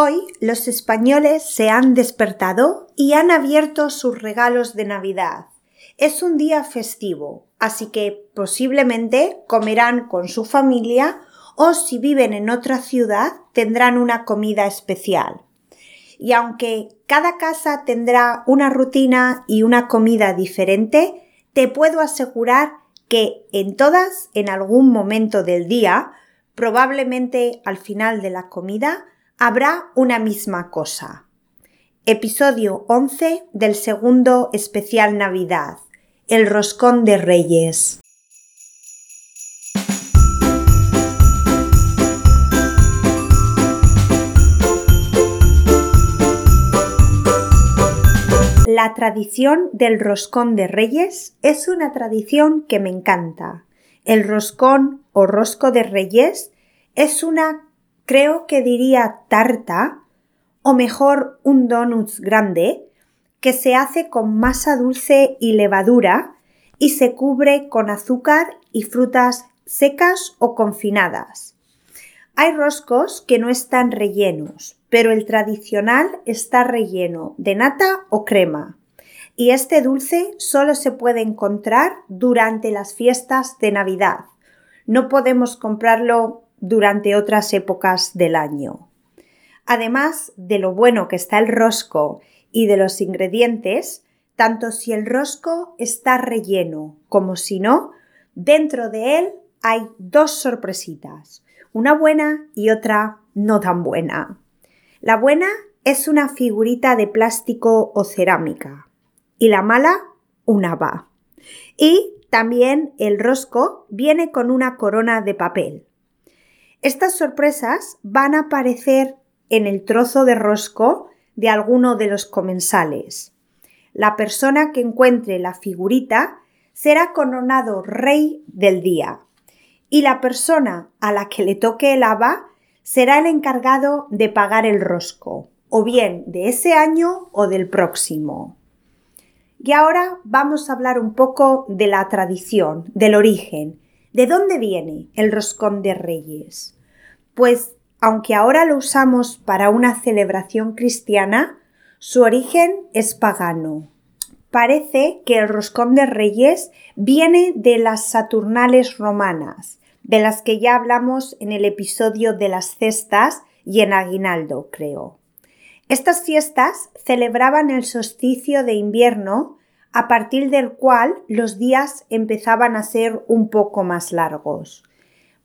Hoy los españoles se han despertado y han abierto sus regalos de Navidad. Es un día festivo, así que posiblemente comerán con su familia o si viven en otra ciudad tendrán una comida especial. Y aunque cada casa tendrá una rutina y una comida diferente, te puedo asegurar que en todas, en algún momento del día, probablemente al final de la comida, habrá una misma cosa. Episodio 11 del segundo especial Navidad. El roscón de Reyes. La tradición del roscón de Reyes es una tradición que me encanta. El roscón o rosco de Reyes es una creo que diría tarta, o mejor un donut grande, que se hace con masa dulce y levadura y se cubre con azúcar y frutas secas o confinadas. Hay roscos que no están rellenos, pero el tradicional está relleno de nata o crema. Y este dulce solo se puede encontrar durante las fiestas de Navidad. No podemos comprarlo durante otras épocas del año. Además de lo bueno que está el rosco y de los ingredientes, tanto si el rosco está relleno como si no, dentro de él hay dos sorpresitas, una buena y otra no tan buena. La buena es una figurita de plástico o cerámica y la mala una va. Y también el rosco viene con una corona de papel. Estas sorpresas van a aparecer en el trozo de rosco de alguno de los comensales. La persona que encuentre la figurita será coronado rey del día y la persona a la que le toque el haba será el encargado de pagar el rosco, o bien de ese año o del próximo. Y ahora vamos a hablar un poco de la tradición, del origen, ¿De dónde viene el roscón de reyes? Pues aunque ahora lo usamos para una celebración cristiana, su origen es pagano. Parece que el roscón de reyes viene de las Saturnales romanas, de las que ya hablamos en el episodio de las cestas y en Aguinaldo, creo. Estas fiestas celebraban el solsticio de invierno a partir del cual los días empezaban a ser un poco más largos.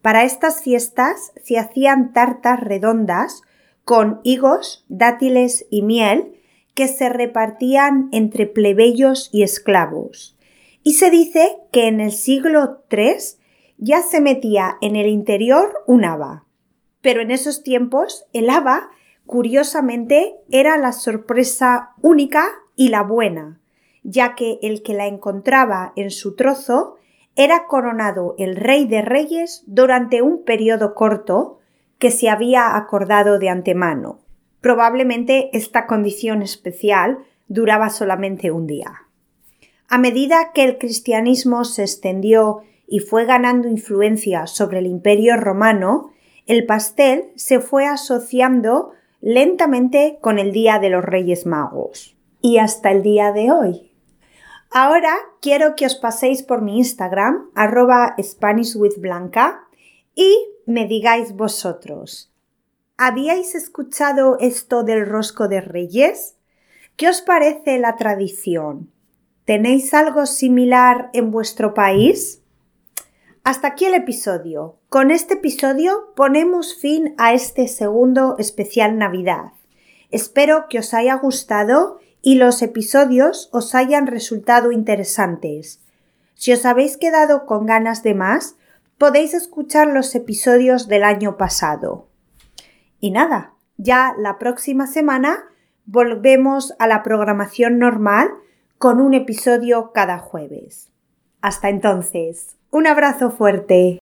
Para estas fiestas se hacían tartas redondas con higos, dátiles y miel que se repartían entre plebeyos y esclavos. Y se dice que en el siglo III ya se metía en el interior un haba. Pero en esos tiempos el haba, curiosamente, era la sorpresa única y la buena, ya que el que la encontraba en su trozo era coronado el rey de reyes durante un periodo corto que se había acordado de antemano. Probablemente esta condición especial duraba solamente un día. A medida que el cristianismo se extendió y fue ganando influencia sobre el imperio romano, el pastel se fue asociando lentamente con el Día de los Reyes Magos. Y hasta el día de hoy. Ahora quiero que os paséis por mi Instagram, arroba SpanishWithBlanca, y me digáis vosotros, ¿habíais escuchado esto del rosco de reyes? ¿Qué os parece la tradición? ¿Tenéis algo similar en vuestro país? Hasta aquí el episodio. Con este episodio ponemos fin a este segundo especial Navidad. Espero que os haya gustado y los episodios os hayan resultado interesantes. Si os habéis quedado con ganas de más, podéis escuchar los episodios del año pasado. Y nada, ya la próxima semana volvemos a la programación normal con un episodio cada jueves. Hasta entonces, un abrazo fuerte.